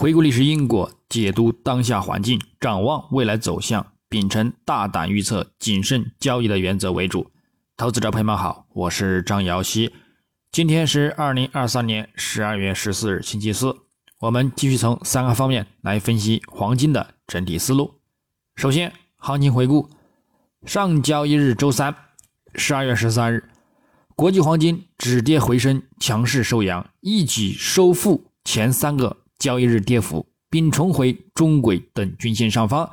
回顾历史因果，解读当下环境，展望未来走向，秉承大胆预测、谨慎交易的原则为主。投资者朋友们好，我是张瑶希。今天是二零二三年十二月十四日，星期四。我们继续从三个方面来分析黄金的整体思路。首先，行情回顾：上交易日周三，十二月十三日，国际黄金止跌回升，强势收阳，一举收复前三个。交易日跌幅，并重回中轨等均线上方，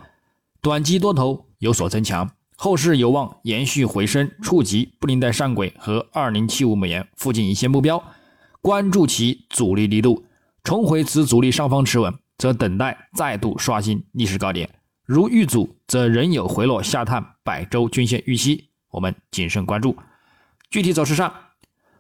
短期多头有所增强，后市有望延续回升，触及布林带上轨和二零七五美元附近一线目标，关注其阻力力度，重回此阻力上方持稳，则等待再度刷新历史高点。如遇阻，则仍有回落下探百周均线预期，我们谨慎关注。具体走势上，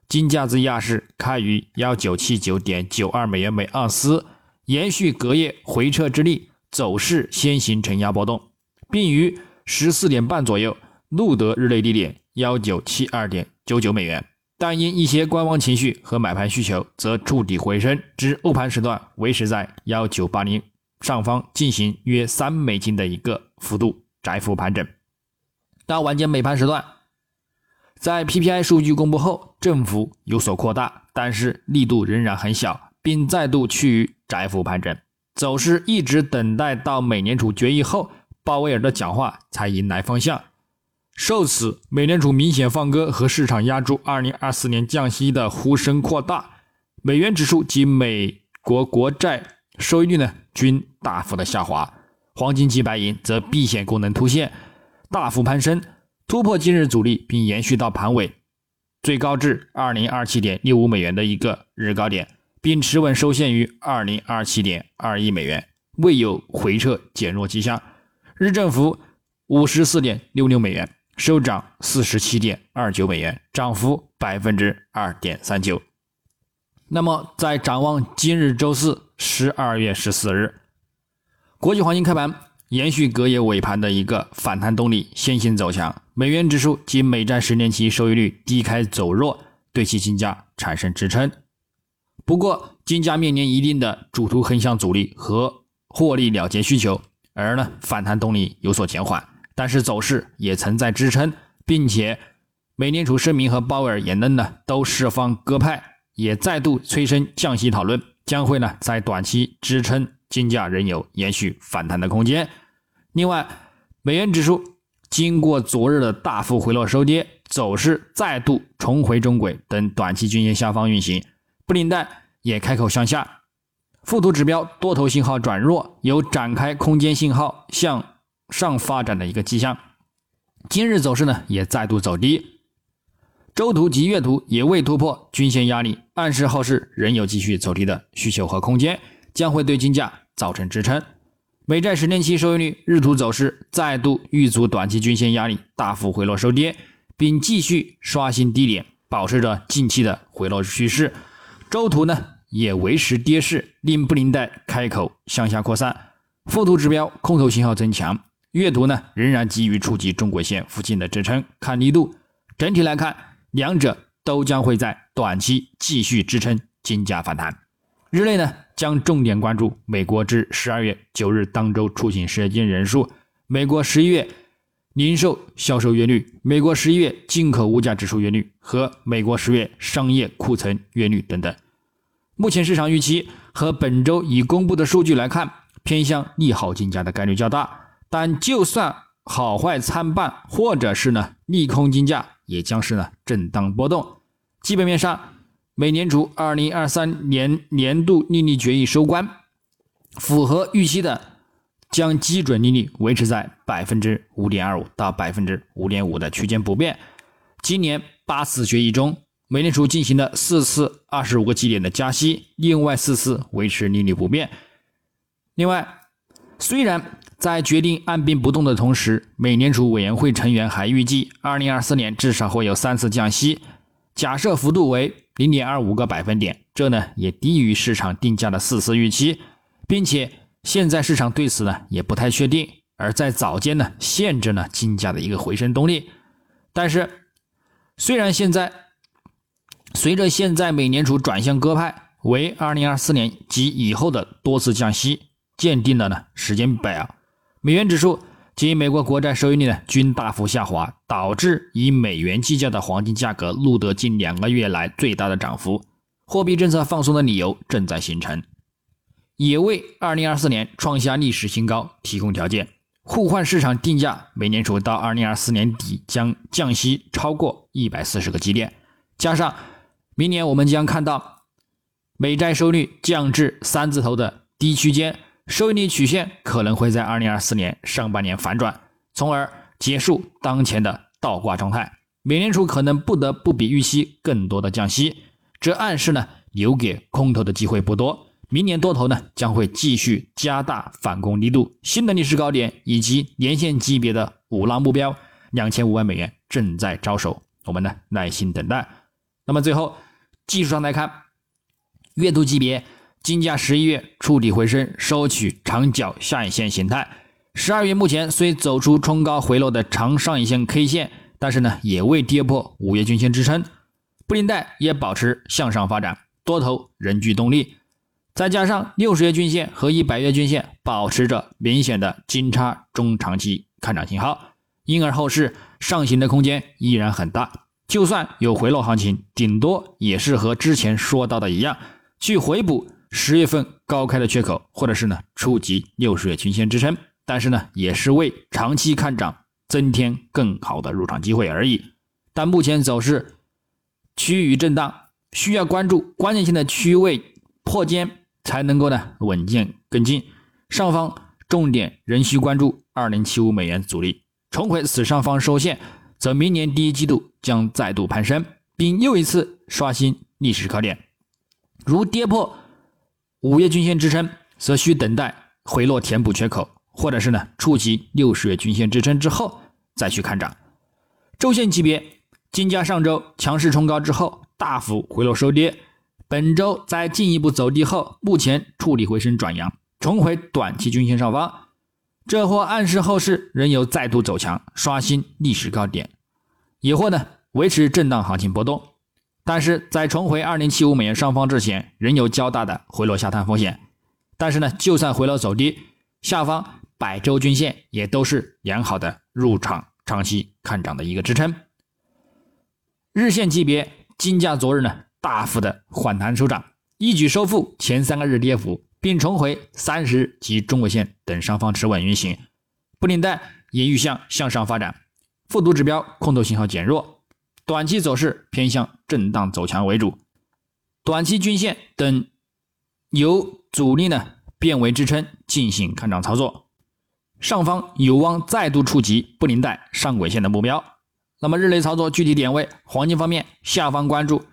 金价自亚市开于幺九七九点九二美元每盎司。延续隔夜回撤之力，走势先行承压波动，并于十四点半左右录得日内低点幺九七二点九九美元，但因一些观望情绪和买盘需求，则触底回升至欧盘时段维持在幺九八零上方进行约三美金的一个幅度窄幅盘整。到晚间美盘时段，在 PPI 数据公布后，振幅有所扩大，但是力度仍然很小，并再度趋于。窄幅盘整走势一直等待到美联储决议后，鲍威尔的讲话才迎来方向。受此，美联储明显放鸽和市场压住2024年降息的呼声扩大，美元指数及美国国债收益率呢均大幅的下滑，黄金及白银则避险功能凸现，大幅攀升，突破今日阻力，并延续到盘尾，最高至2027.65美元的一个日高点。并持稳收线于二零二七点二亿美元，未有回撤减弱迹象。日振幅五十四点六六美元，收涨四十七点二九美元，涨幅百分之二点三九。那么，在展望今日周四十二月十四日，国际黄金开盘延续隔夜尾盘的一个反弹动力，先行走强。美元指数及美债十年期收益率低开走弱，对其金价产生支撑。不过，金价面临一定的主图横向阻力和获利了结需求，而呢反弹动力有所减缓，但是走势也存在支撑，并且美联储声明和鲍威尔言论呢都释放鸽派，也再度催生降息讨论，将会呢在短期支撑金价仍有延续反弹的空间。另外，美元指数经过昨日的大幅回落收跌，走势再度重回中轨等短期均线下方运行。布林带也开口向下，附图指标多头信号转弱，有展开空间信号向上发展的一个迹象。今日走势呢也再度走低，周图及月图也未突破均线压力，暗示后市仍有继续走低的需求和空间，将会对金价造成支撑。美债十年期收益率日图走势再度遇阻短期均线压力，大幅回落收跌，并继续刷新低点，保持着近期的回落趋势。周图呢也维持跌势，令布林带开口向下扩散。附图指标空头信号增强，月图呢仍然急于触及中轨线附近的支撑，看力度。整体来看，两者都将会在短期继续支撑金价反弹。日内呢将重点关注美国至十二月九日当周出行时间人数、美国十一月零售销售月率、美国十一月进口物价指数月率和美国十月商业库存月率等等。目前市场预期和本周已公布的数据来看，偏向利好金价的概率较大。但就算好坏参半，或者是呢利空金价，也将是呢震荡波动。基本面上，美联储二零二三年年度利率决议收官，符合预期的，将基准利率维持在百分之五点二五到百分之五点五的区间不变。今年八次决议中。美联储进行了四次二十五个基点的加息，另外四次维持利率不变。另外，虽然在决定按兵不动的同时，美联储委员会成员还预计，二零二四年至少会有三次降息，假设幅度为零点二五个百分点，这呢也低于市场定价的四次预期，并且现在市场对此呢也不太确定，而在早间呢限制了金价的一个回升动力。但是，虽然现在。随着现在美联储转向鸽派，为二零二四年及以后的多次降息鉴定了呢时间表。美元指数及美国国债收益率呢均大幅下滑，导致以美元计价的黄金价格录得近两个月来最大的涨幅。货币政策放松的理由正在形成，也为二零二四年创下历史新高提供条件。互换市场定价，美联储到二零二四年底将降息超过一百四十个基点，加上明年我们将看到美债收益率降至三字头的低区间，收益率曲线可能会在二零二四年上半年反转，从而结束当前的倒挂状态。美联储可能不得不比预期更多的降息，这暗示呢留给空头的机会不多。明年多头呢将会继续加大反攻力度，新的历史高点以及年线级别的五浪目标两千五百美元正在招手，我们呢耐心等待。那么最后技术上来看，月度级别金价十一月触底回升，收取长角下影线形态；十二月目前虽走出冲高回落的长上影线 K 线，但是呢也未跌破五月均线支撑，布林带也保持向上发展，多头仍具动力。再加上六十月均线和一百月均线保持着明显的金叉中长期看涨信号，因而后市上行的空间依然很大。就算有回落行情，顶多也是和之前说到的一样，去回补十月份高开的缺口，或者是呢触及六十月均线支撑。但是呢，也是为长期看涨增添更好的入场机会而已。但目前走势趋于震荡，需要关注关键性的区位破肩。才能够呢稳健跟进，上方重点仍需关注二零七五美元阻力，重回此上方收线，则明年第一季度将再度攀升，并又一次刷新历史高点。如跌破五月均线支撑，则需等待回落填补缺口，或者是呢触及六十月均线支撑之后再去看涨。周线级别，金价上周强势冲高之后大幅回落收跌。本周在进一步走低后，目前触底回升转阳，重回短期均线上方，这或暗示后市仍有再度走强、刷新历史高点，也或呢维持震荡行情波动。但是在重回二零七五美元上方之前，仍有较大的回落下探风险。但是呢，就算回落走低，下方百周均线也都是良好的入场长期看涨的一个支撑。日线级别，金价昨日呢？大幅的反弹收涨，一举收复前三个日跌幅，并重回三十及中轨线等上方持稳运行。布林带也预向向上发展，复读指标空头信号减弱，短期走势偏向震荡走强为主。短期均线等由阻力呢变为支撑，进行看涨操作。上方有望再度触及布林带上轨线的目标。那么日内操作具体点位，黄金方面下方关注。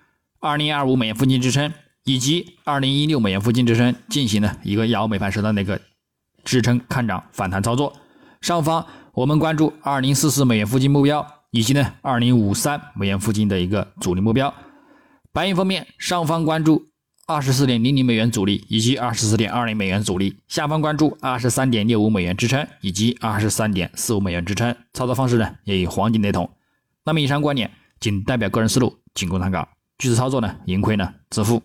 二零二五美元附近支撑，以及二零一六美元附近支撑进行了一个摇尾盘式的那个支撑看涨反弹操作。上方我们关注二零四四美元附近目标，以及呢二零五三美元附近的一个阻力目标。白银方面，上方关注二十四点零零美元阻力以及二十四点二零美元阻力，下方关注二十三点六五美元支撑以及二十三点四五美元支撑。操作方式呢也与黄金雷同。那么以上观点仅代表个人思路，仅供参考。据此操作呢，盈亏呢自负。